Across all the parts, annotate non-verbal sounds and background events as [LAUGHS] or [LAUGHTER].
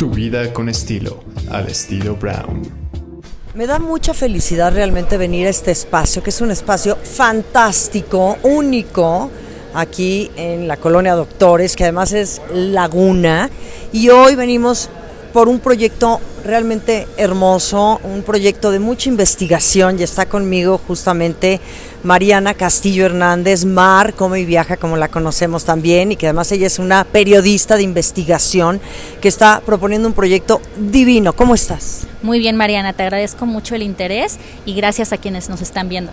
Tu vida con estilo, al estilo Brown. Me da mucha felicidad realmente venir a este espacio, que es un espacio fantástico, único, aquí en la colonia Doctores, que además es Laguna. Y hoy venimos por un proyecto realmente hermoso, un proyecto de mucha investigación y está conmigo justamente Mariana Castillo Hernández, Mar, Come y Viaja, como la conocemos también, y que además ella es una periodista de investigación que está proponiendo un proyecto divino. ¿Cómo estás? Muy bien, Mariana, te agradezco mucho el interés y gracias a quienes nos están viendo.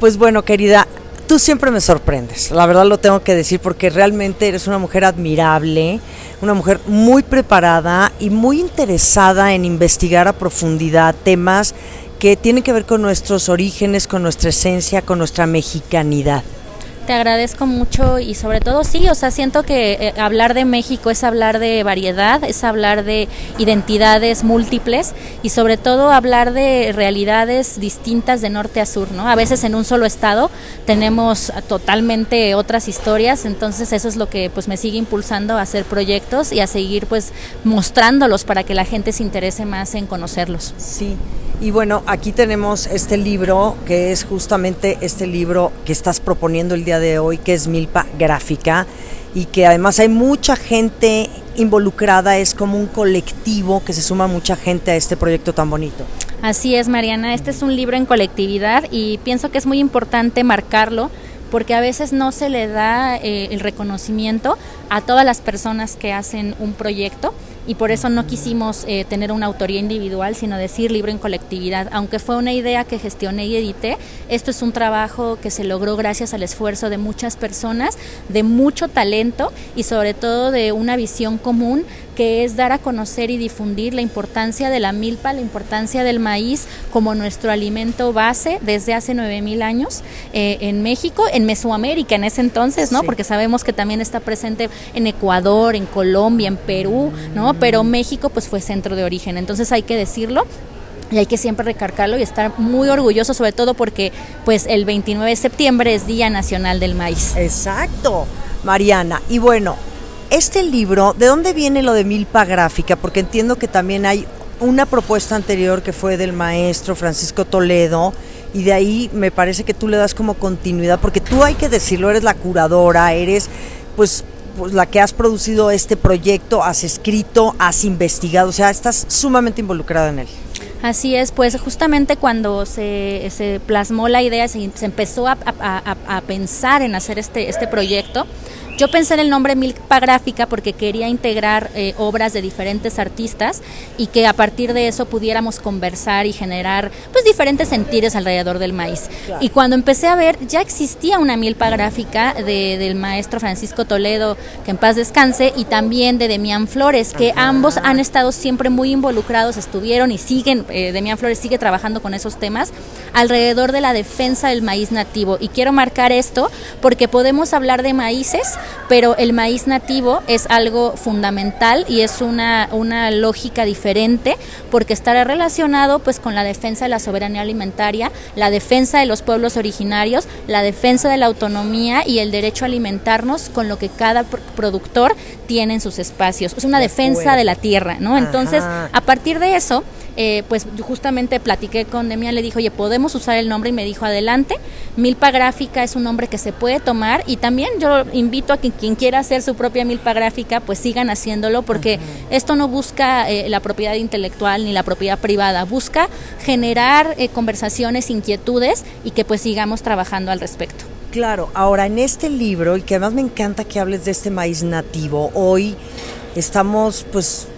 Pues bueno, querida, tú siempre me sorprendes, la verdad lo tengo que decir porque realmente eres una mujer admirable, una mujer muy preparada y muy interesada en investigar a profundidad temas que tienen que ver con nuestros orígenes, con nuestra esencia, con nuestra mexicanidad. Te agradezco mucho y sobre todo sí, o sea, siento que eh, hablar de México es hablar de variedad, es hablar de identidades múltiples y sobre todo hablar de realidades distintas de norte a sur, ¿no? A veces en un solo estado tenemos totalmente otras historias, entonces eso es lo que pues me sigue impulsando a hacer proyectos y a seguir pues mostrándolos para que la gente se interese más en conocerlos. Sí. Y bueno, aquí tenemos este libro, que es justamente este libro que estás proponiendo el día de hoy, que es Milpa Gráfica, y que además hay mucha gente involucrada, es como un colectivo que se suma mucha gente a este proyecto tan bonito. Así es, Mariana, este es un libro en colectividad y pienso que es muy importante marcarlo porque a veces no se le da eh, el reconocimiento a todas las personas que hacen un proyecto y por eso no quisimos eh, tener una autoría individual, sino decir libro en colectividad. Aunque fue una idea que gestioné y edité, esto es un trabajo que se logró gracias al esfuerzo de muchas personas, de mucho talento y sobre todo de una visión común que es dar a conocer y difundir la importancia de la milpa, la importancia del maíz como nuestro alimento base desde hace 9000 años eh, en México, en Mesoamérica en ese entonces, ¿no? Porque sabemos que también está presente en Ecuador, en Colombia, en Perú, ¿no? Pero México pues fue centro de origen, entonces hay que decirlo y hay que siempre recargarlo y estar muy orgulloso sobre todo porque pues el 29 de septiembre es Día Nacional del Maíz. Exacto, Mariana. Y bueno, este libro, ¿de dónde viene lo de Milpa Gráfica? Porque entiendo que también hay una propuesta anterior que fue del maestro Francisco Toledo y de ahí me parece que tú le das como continuidad, porque tú hay que decirlo, eres la curadora, eres pues pues, la que has producido este proyecto, has escrito, has investigado, o sea, estás sumamente involucrada en él. Así es, pues justamente cuando se, se plasmó la idea, se, se empezó a, a, a, pensar en hacer este, este proyecto, yo pensé en el nombre Milpa Gráfica porque quería integrar eh, obras de diferentes artistas y que a partir de eso pudiéramos conversar y generar pues diferentes sentidos alrededor del maíz. Y cuando empecé a ver, ya existía una milpa gráfica de, del maestro Francisco Toledo, que en paz descanse, y también de Demián Flores, que ambos han estado siempre muy involucrados, estuvieron y siguen, eh, Demián Flores sigue trabajando con esos temas alrededor de la defensa del maíz nativo. Y quiero marcar esto porque podemos hablar de maíces, pero el maíz nativo es algo fundamental y es una, una lógica diferente porque estará relacionado pues con la defensa de la soberanía alimentaria, la defensa de los pueblos originarios, la defensa de la autonomía y el derecho a alimentarnos con lo que cada productor tiene en sus espacios. Es una defensa de la tierra, ¿no? Entonces, a partir de eso, eh, pues justamente platiqué con Demian, le dijo, oye, podemos usar el nombre y me dijo, adelante, Milpa Gráfica es un nombre que se puede tomar y también yo invito a que quien quiera hacer su propia milpa gráfica, pues sigan haciéndolo porque esto no busca eh, la propiedad intelectual ni la propiedad privada, busca generar eh, conversaciones, inquietudes y que pues sigamos trabajando al respecto. Claro, ahora en este libro, y que además me encanta que hables de este maíz nativo, hoy estamos pues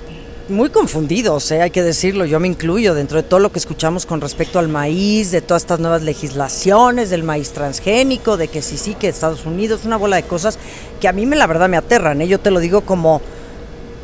muy confundidos, ¿eh? hay que decirlo, yo me incluyo dentro de todo lo que escuchamos con respecto al maíz, de todas estas nuevas legislaciones, del maíz transgénico, de que sí, sí, que Estados Unidos, una bola de cosas que a mí me la verdad me aterran, ¿eh? yo te lo digo como,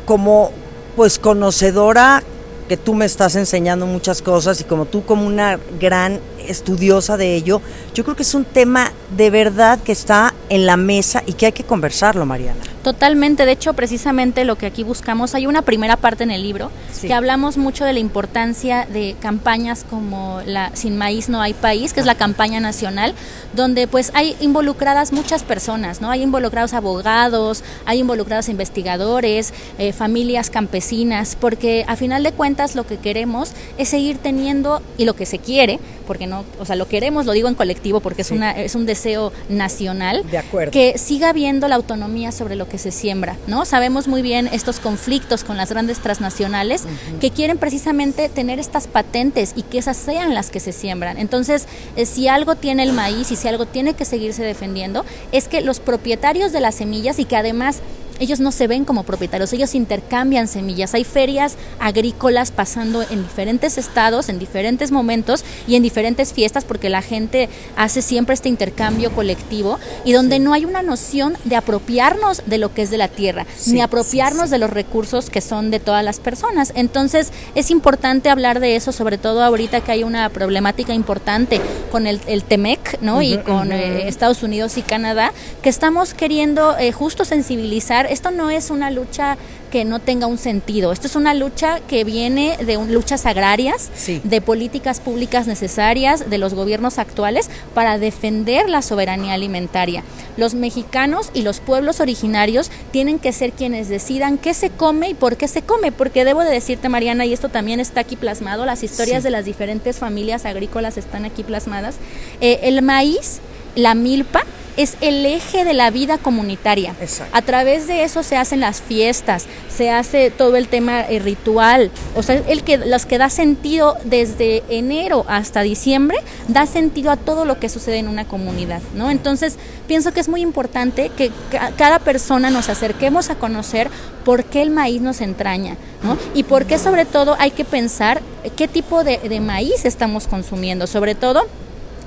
como pues conocedora que tú me estás enseñando muchas cosas y como tú como una gran estudiosa de ello, yo creo que es un tema de verdad que está en la mesa y que hay que conversarlo, Mariana. Totalmente, de hecho, precisamente lo que aquí buscamos, hay una primera parte en el libro Sí. que hablamos mucho de la importancia de campañas como la Sin Maíz No Hay País, que es la campaña nacional, donde pues hay involucradas muchas personas, ¿no? Hay involucrados abogados, hay involucrados investigadores, eh, familias campesinas, porque a final de cuentas lo que queremos es seguir teniendo, y lo que se quiere, porque no, o sea, lo queremos, lo digo en colectivo porque es, una, es un deseo nacional, De acuerdo. que siga habiendo la autonomía sobre lo que se siembra, ¿no? Sabemos muy bien estos conflictos con las grandes transnacionales que quieren precisamente tener estas patentes y que esas sean las que se siembran. Entonces, eh, si algo tiene el maíz y si algo tiene que seguirse defendiendo, es que los propietarios de las semillas y que además ellos no se ven como propietarios, ellos intercambian semillas. Hay ferias agrícolas pasando en diferentes estados, en diferentes momentos y en diferentes fiestas porque la gente hace siempre este intercambio colectivo y donde no hay una noción de apropiarnos de lo que es de la tierra, Sí, ni apropiarnos sí, sí. de los recursos que son de todas las personas. Entonces es importante hablar de eso, sobre todo ahorita que hay una problemática importante con el, el TEMEC, ¿no? y con eh, Estados Unidos y Canadá, que estamos queriendo eh, justo sensibilizar. Esto no es una lucha que no tenga un sentido. Esto es una lucha que viene de un- luchas agrarias, Sí. de políticas públicas necesarias de los gobiernos actuales para defender la soberanía alimentaria. Los mexicanos y los pueblos originarios tienen que ser quienes decidan qué se come y por qué se come, porque debo de decirte, Mariana, y esto también está aquí plasmado, las historias Sí. de las diferentes familias agrícolas están aquí plasmadas. Eh, el maíz, la milpa, es el eje de la vida comunitaria. Exacto. A través de eso se hacen las fiestas, se hace todo el tema eh, ritual, o sea, el que los que da sentido desde enero hasta diciembre da sentido a todo lo que sucede en una comunidad, ¿no? Entonces, pienso que es muy importante que ca- cada persona nos acerquemos a conocer por qué el maíz nos entraña, ¿no? Y por qué sobre todo hay que pensar qué tipo de, de maíz estamos consumiendo, sobre todo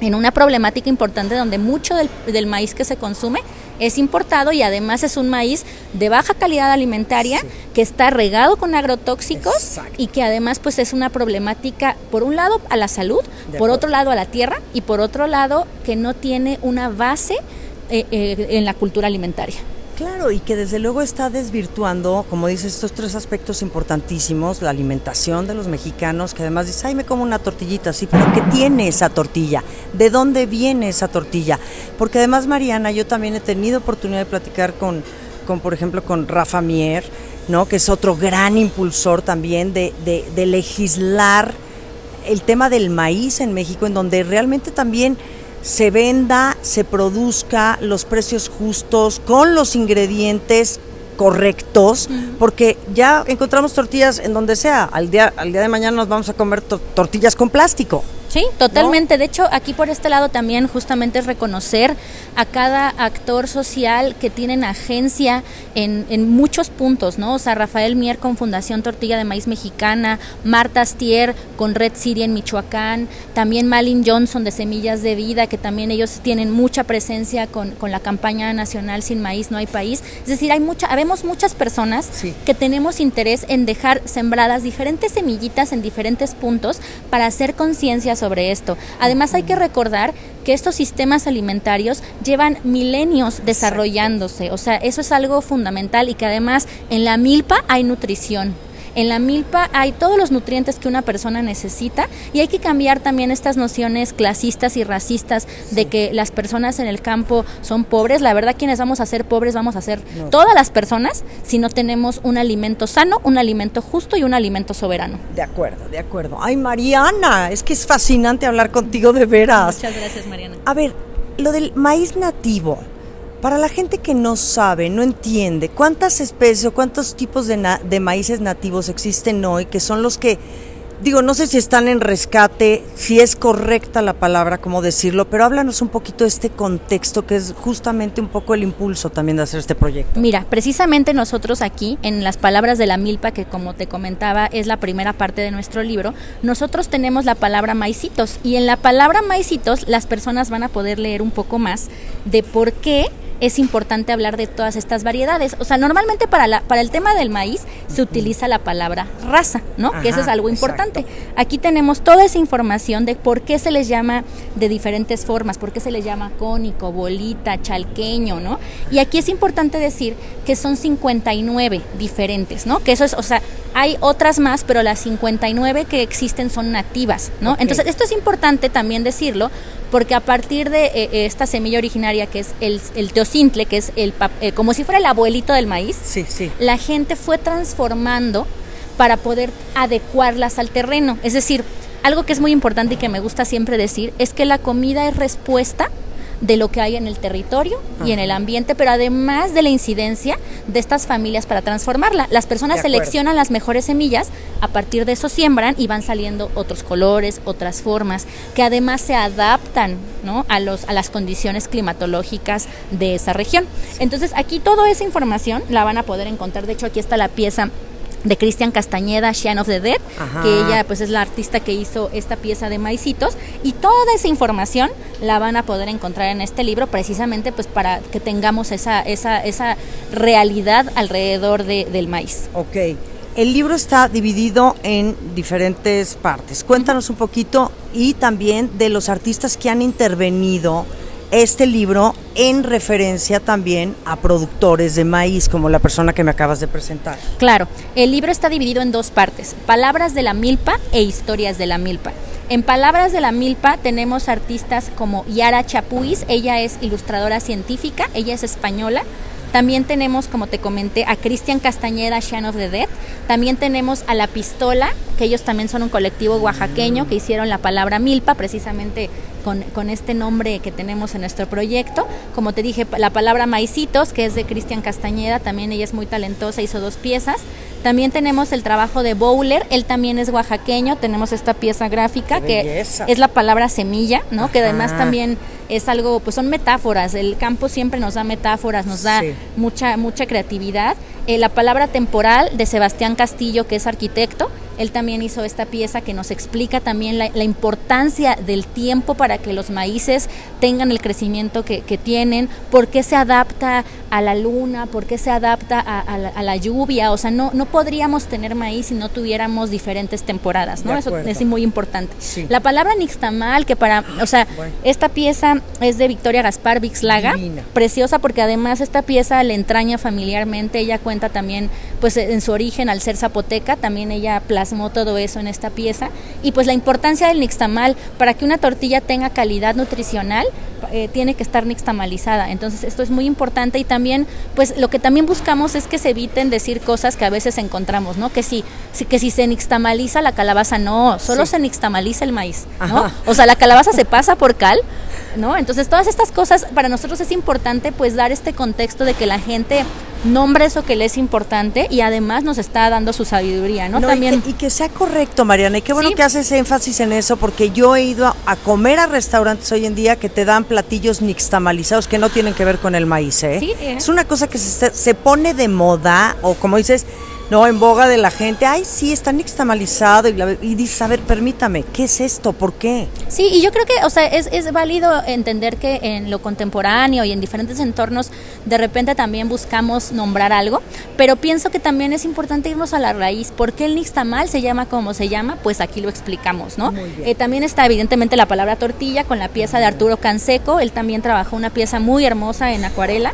en una problemática importante donde mucho del, del maíz que se consume es importado y además es un maíz de baja calidad alimentaria que está regado con agrotóxicos Exacto. y que además pues es una problemática por un lado a la salud, De por acuerdo. otro lado a la tierra y por otro lado que no tiene una base eh, eh, en la cultura alimentaria. Claro, y que desde luego está desvirtuando, como dices, estos tres aspectos importantísimos, la alimentación de los mexicanos, que además dice, ay, me como una tortillita, sí, pero ¿qué tiene esa tortilla? ¿De dónde viene esa tortilla? Porque además, Mariana, yo también he tenido oportunidad de platicar con, con por ejemplo, con Rafa Mier, ¿no? Que es otro gran impulsor también de, de, de legislar el tema del maíz en México, en donde realmente también se venda, se produzca los precios justos, con los ingredientes correctos, porque ya encontramos tortillas en donde sea. Al día, al día de mañana nos vamos a comer to- tortillas con plástico. Sí, totalmente. De hecho, aquí por este lado también justamente es reconocer a cada actor social que tienen agencia en, en muchos puntos, ¿no? O sea, Rafael Mier con Fundación Tortilla de Maíz Mexicana, Marta Astier con Red Siria en Michoacán, también Malin Johnson de Semillas de Vida, que también ellos tienen mucha presencia con, con la campaña nacional Sin Maíz No Hay País. Es decir, hay mucha, habemos muchas personas Sí. que tenemos interés en dejar sembradas diferentes semillitas en diferentes puntos para hacer conciencia sobre esto. Además hay que recordar que estos sistemas alimentarios llevan milenios desarrollándose, o sea, eso es algo fundamental y que además en la milpa hay nutrición. En la milpa hay todos los nutrientes que una persona necesita y hay que cambiar también estas nociones clasistas y racistas de que las personas en el campo son pobres. La verdad, quienes vamos a ser pobres vamos a ser No. todas las personas si no tenemos un alimento sano, un alimento justo y un alimento soberano. De acuerdo, de acuerdo. Ay, Mariana, es que es fascinante hablar contigo de veras. Muchas gracias, Mariana. A ver, lo del maíz nativo, para la gente que no sabe, no entiende, ¿cuántas especies o cuántos tipos de, na- de maíces nativos existen hoy que son los que, digo, no sé si están en rescate, si es correcta la palabra, cómo decirlo, pero háblanos un poquito de este contexto que es justamente un poco el impulso también de hacer este proyecto. Mira, precisamente nosotros aquí, en las palabras de la milpa, que como te comentaba es la primera parte de nuestro libro, nosotros tenemos la palabra maicitos y en la palabra maicitos las personas van a poder leer un poco más de por qué es importante hablar de todas estas variedades. O sea, normalmente para, la, para el tema del maíz se utiliza la palabra raza, ¿no? que eso es algo importante. Aquí tenemos toda esa información de por qué se les llama de diferentes formas, por qué se les llama cónico, bolita, chalqueño, ¿no? Y aquí es importante decir que son 59 diferentes, ¿no? Que eso es, o sea, hay otras más, pero las 59 que existen son nativas, ¿no? Entonces, esto es importante también decirlo, porque a partir de eh, eh, esta semilla originaria que es el, el teocintle, que es el eh, como si fuera el abuelito del maíz, sí, sí. la gente fue transformando para poder adecuarlas al terreno. Es decir, algo que es muy importante y que me gusta siempre decir es que la comida es respuesta de lo que hay en el territorio y en el ambiente, pero además de la incidencia de estas familias para transformarla. Las personas seleccionan las mejores semillas, a partir de eso siembran y van saliendo otros colores, otras formas, que además se adaptan ¿no? a, los, a las condiciones climatológicas de esa región. Entonces aquí toda esa información la van a poder encontrar. De hecho, aquí está la pieza de Cristian Castañeda, Shine of the Dead, que ella pues es la artista que hizo esta pieza de maicitos y toda esa información la van a poder encontrar en este libro precisamente pues para que tengamos esa, esa, esa realidad alrededor de, del maíz. Ok, el libro está dividido en diferentes partes. Cuéntanos un poquito y también de los artistas que han intervenido este libro en referencia también a productores de maíz, como la persona que me acabas de presentar. Claro, el libro está dividido en dos partes, Palabras de la Milpa e Historias de la Milpa. En Palabras de la Milpa tenemos artistas como Yara Chapuis, ella es ilustradora científica, ella es española, también tenemos, como te comenté, a Cristian Castañeda, Shine of the Dead. También tenemos a La Pistola, que ellos también son un colectivo oaxaqueño que hicieron la palabra milpa, precisamente con, con, este nombre que tenemos en nuestro proyecto. Como te dije, la palabra maicitos, que es de Cristian Castañeda, también ella es muy talentosa, hizo dos piezas. También tenemos el trabajo de Bowler, él también es oaxaqueño, tenemos esta pieza gráfica que es la palabra semilla, ¿no? Que además también es algo, pues son metáforas, el campo siempre nos da metáforas, nos da mucha, mucha creatividad. Eh, la palabra temporal de Sebastián Castillo, que es arquitecto, él también hizo esta pieza que nos explica también la, importancia del tiempo para que los maíces tengan el crecimiento que, tienen, por qué se adapta a la luna, por qué se adapta a, la, lluvia. O sea, no, no podríamos tener maíz si no tuviéramos diferentes temporadas, ¿no? Eso es muy importante. La palabra nixtamal, que para, o sea, esta pieza es de Victoria Gaspar Vixlaga, preciosa porque además esta pieza le entraña familiarmente, ella cuenta también, pues en su origen al ser zapoteca, también ella plasmó todo eso en esta pieza. Y pues la importancia del nixtamal, para que una tortilla tenga calidad nutricional, eh, tiene que estar nixtamalizada. Entonces esto es muy importante y también, pues lo que también buscamos es que se eviten decir cosas que a veces encontramos, ¿no? Que si, que si se nixtamaliza la calabaza, no, solo se nixtamaliza el maíz, ¿no? O sea, la calabaza se pasa por cal, ¿no? Entonces todas estas cosas para nosotros es importante pues dar este contexto de que la gente nombre eso que le es importante y además nos está dando su sabiduría, ¿no? También y que, sea correcto, Mariana. Y qué bueno que haces énfasis en eso porque yo he ido a, comer a restaurantes hoy en día que te dan platillos nixtamalizados que no tienen que ver con el maíz, ¿eh? ¿eh? Es una cosa que se, se pone de moda o como dices no, en boga de la gente, ay, sí, está nixtamalizado. Y, y dices, a ver, permítame, ¿qué es esto? ¿Por qué? Sí, y yo creo que, o sea, es, es válido entender que en lo contemporáneo y en diferentes entornos, de repente también buscamos nombrar algo, pero pienso que también es importante irnos a la raíz. ¿Por qué el nixtamal se llama como se llama? Pues aquí lo explicamos, ¿no? Eh, también está evidentemente la palabra tortilla con la pieza de Arturo Canseco, él también trabajó una pieza muy hermosa en acuarela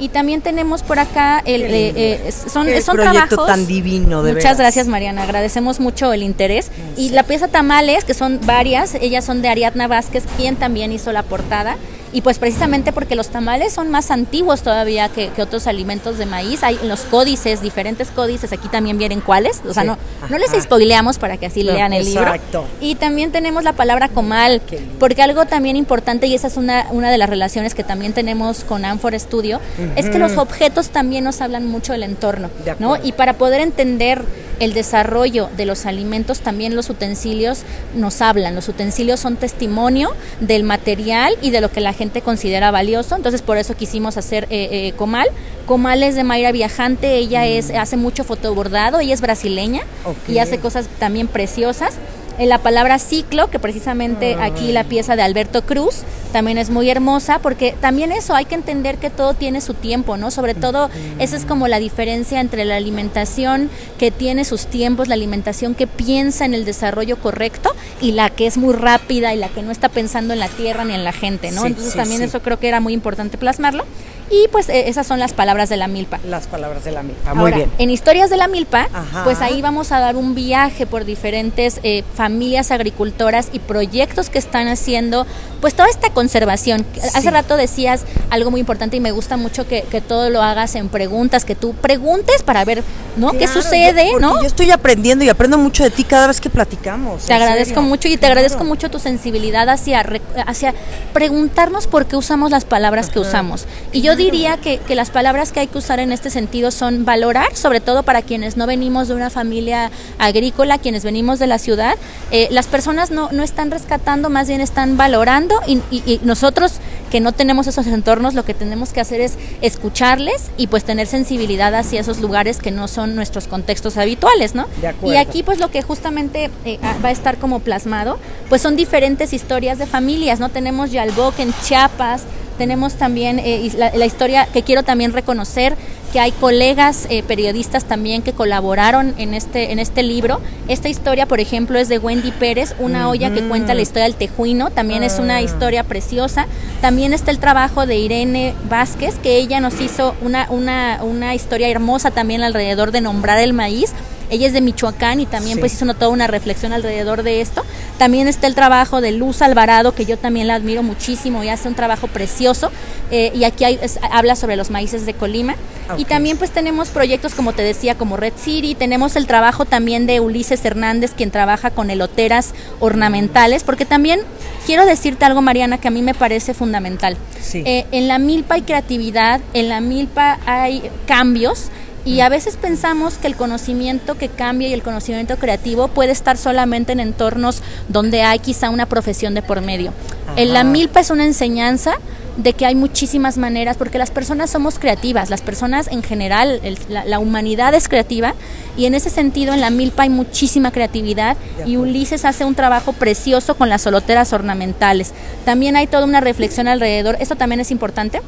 y también tenemos por acá el eh, eh, son son trabajos. tan divino de muchas gracias Mariana. Agradecemos mucho el interés. Y la pieza tamales que son varias ellas son de Ariadna Vázquez quien también hizo la portada y pues precisamente porque los tamales son más antiguos todavía que, otros alimentos de maíz. Hay los códices, diferentes códices, aquí también vienen cuáles. O sea, no, no les spoileamos para que así lean el libro. Y también tenemos la palabra comal, porque algo también importante, y esa es una, una de las relaciones que también tenemos con Anfor Studio, es que los objetos también nos hablan mucho del entorno. ¿no? Y para poder entender el desarrollo de los alimentos, también los utensilios nos hablan. Los utensilios son testimonio del material y de lo que la gente considera valioso. Entonces, por eso quisimos hacer eh, eh, Comal. Comal es de Mayra Viajante, ella es, mm. hace mucho fotobordado, ella es brasileña y hace cosas también preciosas. En la palabra ciclo, que precisamente aquí la pieza de Alberto Cruz también es muy hermosa, porque también eso, hay que entender que todo tiene su tiempo, ¿no? Sobre todo, esa es como la diferencia entre la alimentación que tiene sus tiempos, la alimentación que piensa en el desarrollo correcto y la que es muy rápida y la que no está pensando en la tierra ni en la gente, ¿no? Entonces también eso creo que era muy importante plasmarlo. Y pues eh, esas son las palabras de la milpa. Las palabras de la milpa, muy bien. En Historias de la milpa, pues ahí vamos a dar un viaje por diferentes eh, familias agricultoras y proyectos que están haciendo pues toda esta conservación. Hace rato decías algo muy importante y me gusta mucho que, todo lo hagas en preguntas, que tú preguntes para ver, ¿no? ¿Qué sucede? ¿no? Yo estoy aprendiendo y aprendo mucho de ti cada vez que platicamos. Te agradezco mucho y te agradezco mucho tu sensibilidad hacia, hacia preguntarnos por qué usamos las palabras que usamos. Y yo diría que, que las palabras que hay que usar en este sentido son valorar, sobre todo para quienes no venimos de una familia agrícola, quienes venimos de la ciudad. Eh, las personas no, no están rescatando, más bien están valorando y, nosotros que no tenemos esos entornos lo que tenemos que hacer es escucharles y pues tener sensibilidad hacia esos lugares que no son nuestros contextos habituales, ¿no? Y aquí pues lo que justamente eh, va a estar como plasmado pues son diferentes historias de familias, ¿no? Tenemos Yalboc en Chiapas, tenemos también eh, la, historia que quiero también reconocer que hay colegas eh, periodistas también que colaboraron en este en este libro. Esta historia, por ejemplo, es de Wendy Pérez, una olla que cuenta la historia del tejuino, también es una ah. historia preciosa. También está el trabajo de Irene Vázquez, que ella nos hizo una, una, una historia hermosa también alrededor de nombrar el maíz ella es de Michoacán y también pues hizo toda una reflexión alrededor de esto. También está el trabajo de Luz Alvarado, que yo también la admiro muchísimo y hace un trabajo precioso. Eh, y aquí habla sobre los maíces de Colima. Y también pues tenemos proyectos, como te decía, como Red City. Tenemos el trabajo también de Ulises Hernández, quien trabaja con eloteras ornamentales, porque también quiero decirte algo, Mariana, que a mí me parece fundamental. Eh, en la milpa hay creatividad, en la milpa hay cambios y a veces pensamos que el conocimiento que cambia y el conocimiento creativo puede estar solamente en entornos donde hay quizá una profesión de por medio. En la milpa es una enseñanza de que hay muchísimas maneras, porque las personas somos creativas, las personas en general, la, humanidad es creativa y en ese sentido en la milpa hay muchísima creatividad y Ulises hace un trabajo precioso con las soloteras ornamentales. También hay toda una reflexión alrededor, esto también es importante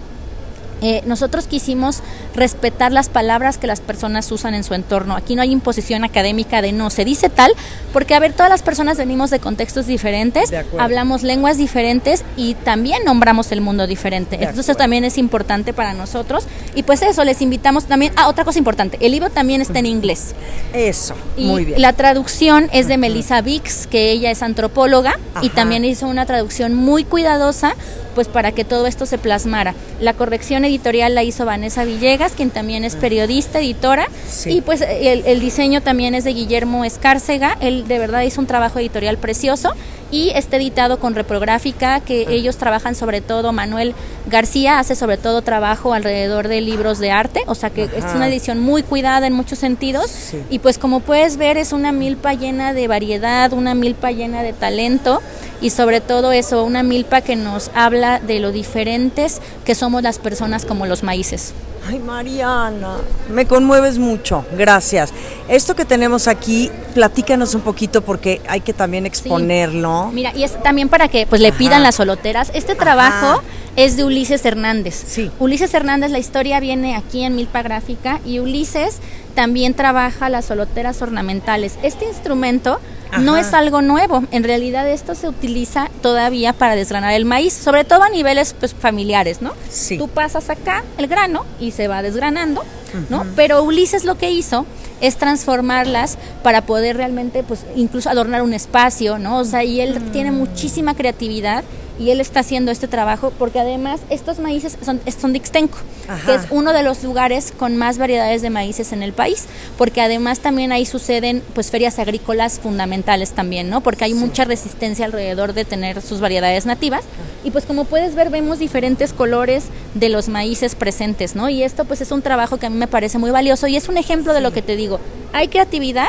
eh, nosotros quisimos respetar las palabras que las personas usan en su entorno. Aquí no hay imposición académica de no, se dice tal, porque a ver, todas las personas venimos de contextos diferentes, hablamos lenguas diferentes y también nombramos el mundo diferente. Entonces también es importante para nosotros. Y pues eso, les invitamos también. Ah, otra cosa importante, el libro también está en inglés. Eso, muy bien. La traducción es de Melissa Vix, que ella es antropóloga y también hizo una traducción muy cuidadosa pues para que todo esto se plasmara. La corrección editorial la hizo Vanessa Villegas, quien también es periodista, editora, y pues el, diseño también es de Guillermo Escárcega, él de verdad hizo un trabajo editorial precioso y está editado con reprográfica, que ah. ellos trabajan sobre todo, Manuel García hace sobre todo trabajo alrededor de libros de arte, o sea que es una edición muy cuidada en muchos sentidos, y pues como puedes ver es una milpa llena de variedad, una milpa llena de talento, y sobre todo eso, una milpa que nos habla de lo diferentes que somos las personas como los maíces. Ay, Mariana, me conmueves mucho, gracias. Esto que tenemos aquí, platícanos un poquito porque hay que también exponerlo. Mira, y es también para que pues le pidan las soloteras. Este trabajo es de Ulises Hernández. Sí. Ulises Hernández, la historia viene aquí en Milpa Gráfica y Ulises también trabaja las soloteras ornamentales. Este instrumento no es algo nuevo. En realidad esto se utiliza todavía para desgranar el maíz, sobre todo a niveles pues, familiares, ¿no? Sí. Tú pasas acá el grano y se va desgranando, ¿no? Pero Ulises lo que hizo es transformarlas para poder realmente, pues, incluso adornar un espacio, ¿no? O sea, y él tiene mm. muchísima creatividad y él está haciendo este trabajo porque además estos maíces son, son de Ixtenco, que es uno de los lugares con más variedades de maíces en el país, porque además también ahí suceden pues ferias agrícolas fundamentales también, ¿no? Porque hay mucha resistencia alrededor de tener sus variedades nativas y pues como puedes ver vemos diferentes colores de los maíces presentes, ¿no? Y esto pues es un trabajo que a mí me parece muy valioso y es un ejemplo de lo que te digo. Hay creatividad,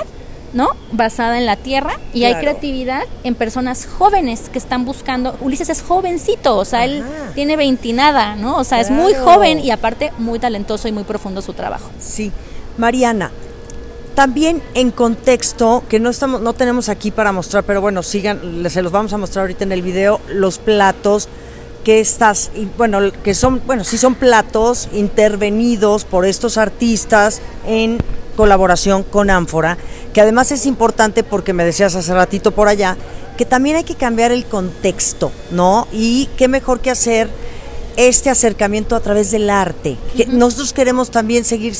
¿no? Basada en la tierra y hay creatividad en personas jóvenes que están buscando. Ulises es jovencito, o sea, él tiene veintinada, ¿no? O sea, es muy joven y aparte muy talentoso y muy profundo su trabajo. Sí. Mariana, también en contexto, que no estamos, no tenemos aquí para mostrar, pero bueno, sigan, se los vamos a mostrar ahorita en el video, los platos que estas, bueno, que son, bueno, sí son platos intervenidos por estos artistas en colaboración con Ánfora, que además es importante porque me decías hace ratito por allá, que también hay que cambiar el contexto, ¿no? Y qué mejor que hacer este acercamiento a través del arte. que nosotros queremos también seguir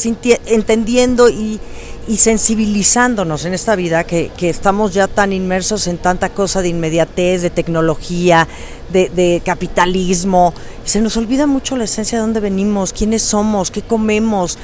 entendiendo y, y, sensibilizándonos en esta vida que, que, estamos ya tan inmersos en tanta cosa de inmediatez, de tecnología, de, capitalismo. Se nos olvida mucho la esencia de dónde venimos, quiénes somos, qué comemos,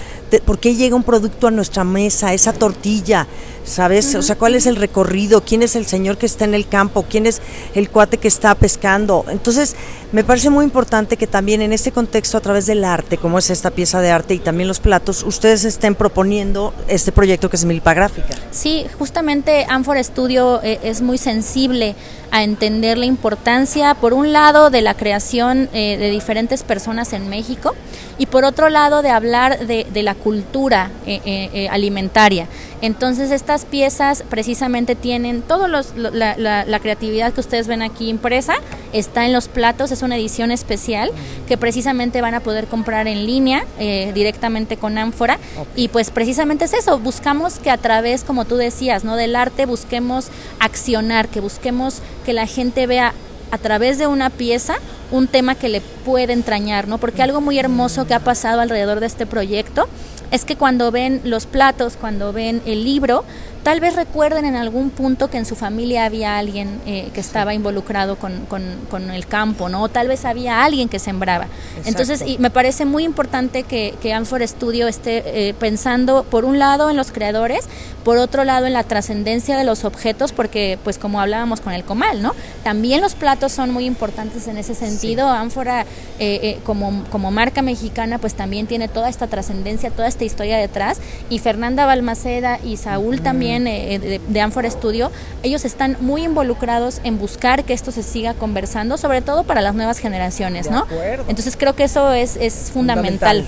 por qué llega un producto a nuestra mesa, esa tortilla, ¿sabes? O sea, cuál es el recorrido, quién es el señor que está en el campo, quién es el cuate que está pescando. Entonces, me parece muy importante que también en este contexto, a través del arte, como es esta pieza de arte y también los platos, ustedes estén proponiendo este proyecto que es Milpa Gráfica. Sí, justamente Amphor Studio eh, es muy sensible a entender la importancia, por un lado, de la creación eh, de diferentes personas en México y por otro lado, de hablar de, la cultura eh, alimentaria. Entonces estas piezas precisamente tienen la, la, creatividad que ustedes ven aquí impresa, está en los platos, es una edición especial que precisamente van a poder comprar en línea eh, directamente con Ánfora. Y pues precisamente es eso, buscamos que a través, como tú decías, no del arte busquemos accionar, que busquemos que la gente vea a través de una pieza un tema que le puede entrañar, ¿no? Porque algo muy hermoso que ha pasado alrededor de este proyecto es que cuando ven los platos, cuando ven el libro, tal vez recuerden en algún punto que en su familia había alguien eh, que estaba involucrado con, con, el campo, ¿no? O tal vez había alguien que sembraba. Entonces, y me parece muy importante que, que Studio esté eh, pensando, por un lado, en los creadores, por otro lado, en la trascendencia de los objetos, porque, pues, como hablábamos con el comal, ¿no? También los platos son muy importantes en ese sentido. Ánfora, eh, como, como marca mexicana, pues también tiene toda esta trascendencia, toda esta historia detrás. Y Fernanda Balmaceda y Saúl también eh, de, de Amphora Studio, ellos están muy involucrados en buscar que esto se siga conversando, sobre todo para las nuevas generaciones, ¿no? Entonces creo que eso es, es fundamental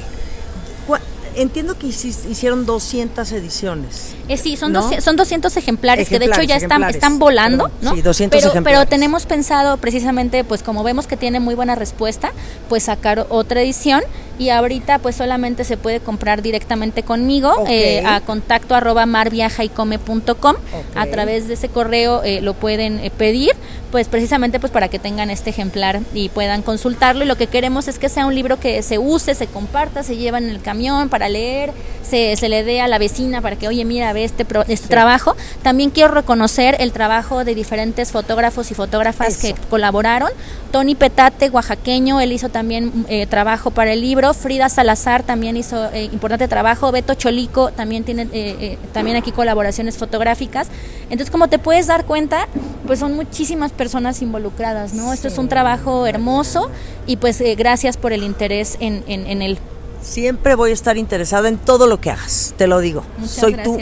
entiendo que hicieron 200 ediciones. Eh, sí, son, son 200 ejemplares, que de hecho ya están, están volando, ¿no? Sí, 200 pero, ejemplares. Pero tenemos pensado precisamente, pues como vemos que tiene muy buena respuesta, pues sacar otra edición y ahorita pues solamente se puede comprar directamente conmigo eh, a contacto arroba marviajaycome.com a través de ese correo eh, lo pueden eh, pedir pues precisamente pues para que tengan este ejemplar y puedan consultarlo y lo que queremos es que sea un libro que se use, se comparta, se lleva en el camión para leer, se, se le dé a la vecina para que oye mira ve este, este trabajo. También quiero reconocer el trabajo de diferentes fotógrafos y fotógrafas que colaboraron. Tony Petate, oaxaqueño, él hizo también trabajo para el libro Frida Salazar también hizo eh, importante trabajo, Beto Cholico también tiene eh, eh, también aquí colaboraciones fotográficas. Entonces, como te puedes dar cuenta, pues son muchísimas personas involucradas, ¿no? Esto es un trabajo hermoso y pues gracias por el interés en, en, él. Siempre voy a estar interesada en todo lo que hagas, te lo digo. Soy tu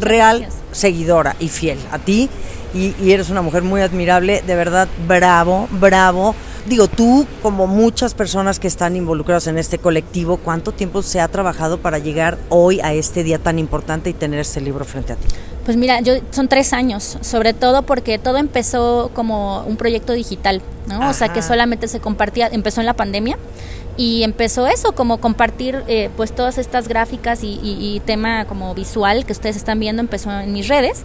real seguidora y fiel a ti y, y eres una mujer muy admirable, de verdad, bravo, bravo Digo, tú, como muchas personas que están involucradas en este colectivo, ¿cuánto tiempo se ha trabajado para llegar hoy a este día tan importante y tener este libro frente a ti? Pues mira, yo son tres años, sobre todo porque todo empezó como un proyecto digital, ¿no? O sea, que solamente se compartía, empezó en la pandemia y empezó eso, como compartir eh, pues todas estas gráficas y, y, tema como visual que ustedes están viendo, empezó en mis redes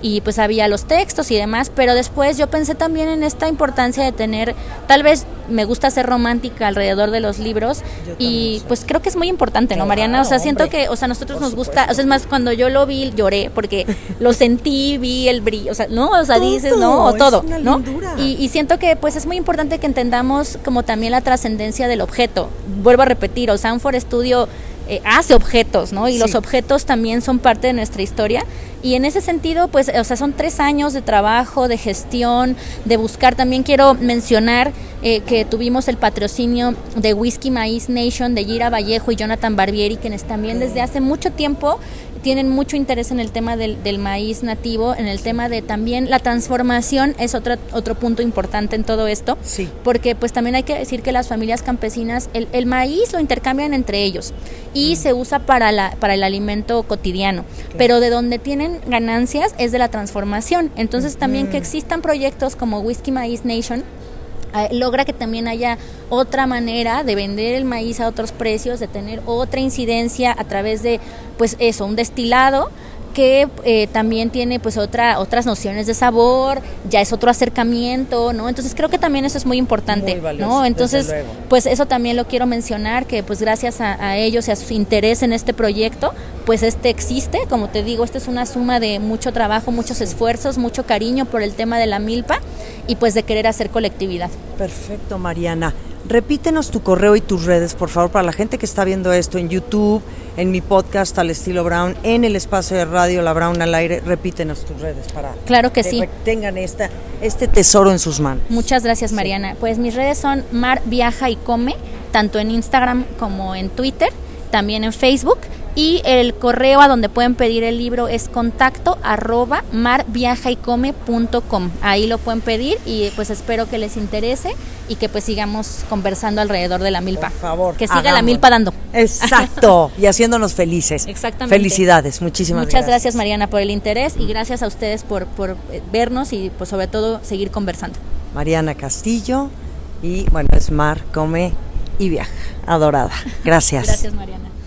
y pues había los textos y demás, pero después yo pensé también en esta importancia de tener, tal vez me gusta ser romántica alrededor de los libros y pues creo que es muy importante, ¿no, Mariana? O sea, siento que, o sea, nosotros nos gusta, o sea, es más, cuando yo lo vi lloré porque lo sentí, vi el brillo, o sea, ¿no? O sea, dices, ¿no? O todo, ¿no? Y, y siento que pues es muy importante que entendamos como también la trascendencia del objeto. Vuelvo a repetir, o sea, un For Studio eh, hace objetos, ¿no? Y los objetos también son parte de nuestra historia. Y en ese sentido, pues, o sea, son tres años de trabajo, de gestión, de buscar. También quiero mencionar eh, que tuvimos el patrocinio de Whisky Maíz Nation de Gira Vallejo y Jonathan Barbieri, quienes también desde hace mucho tiempo tienen mucho interés en el tema del, del, maíz nativo, en el tema de también la transformación es otro, otro punto importante en todo esto, Sí. porque pues también hay que decir que las familias campesinas, el, el maíz lo intercambian entre ellos y se usa para, la, para el alimento cotidiano, pero de donde tienen ganancias es de la transformación. Entonces también que existan proyectos como Whisky Maíz Nation, eh, logra que también haya otra manera de vender el maíz a otros precios, de tener otra incidencia a través de, pues eso, un destilado que eh, también tiene pues otra otras nociones de sabor, ya es otro acercamiento, ¿no? Entonces creo que también eso es muy importante, Muy valioso, ¿no? Entonces, pues eso también lo quiero mencionar, que pues gracias a, a ellos y a su interés en este proyecto, pues este existe, como te digo, esta es una suma de mucho trabajo, muchos esfuerzos, mucho cariño por el tema de la milpa y pues de querer hacer colectividad. Perfecto, Mariana. Repítenos tu correo y tus redes, por favor, para la gente que está viendo esto en YouTube, en mi podcast al estilo Brown, en el espacio de radio La Brown al aire. Repítenos tus redes para Claro que sí. tengan esta, este tesoro en sus manos. Muchas gracias, Mariana. Pues mis redes son Mar Viaja y Come, tanto en Instagram como en Twitter, también en Facebook. Y el correo a donde pueden pedir el libro es contacto arroba marviajaycome.com. Ahí lo pueden pedir y pues espero que les interese y que pues sigamos conversando alrededor de la milpa. Por favor, Que siga la milpa dando. Exacto, [LAUGHS] y haciéndonos felices. Exactamente. Felicidades, muchísimas Muchas gracias. Mariana por el interés y gracias a ustedes por, por eh, vernos y pues sobre todo seguir conversando. Mariana Castillo y bueno, es Mar, Come y Viaja. Adorada. Gracias. Gracias Mariana.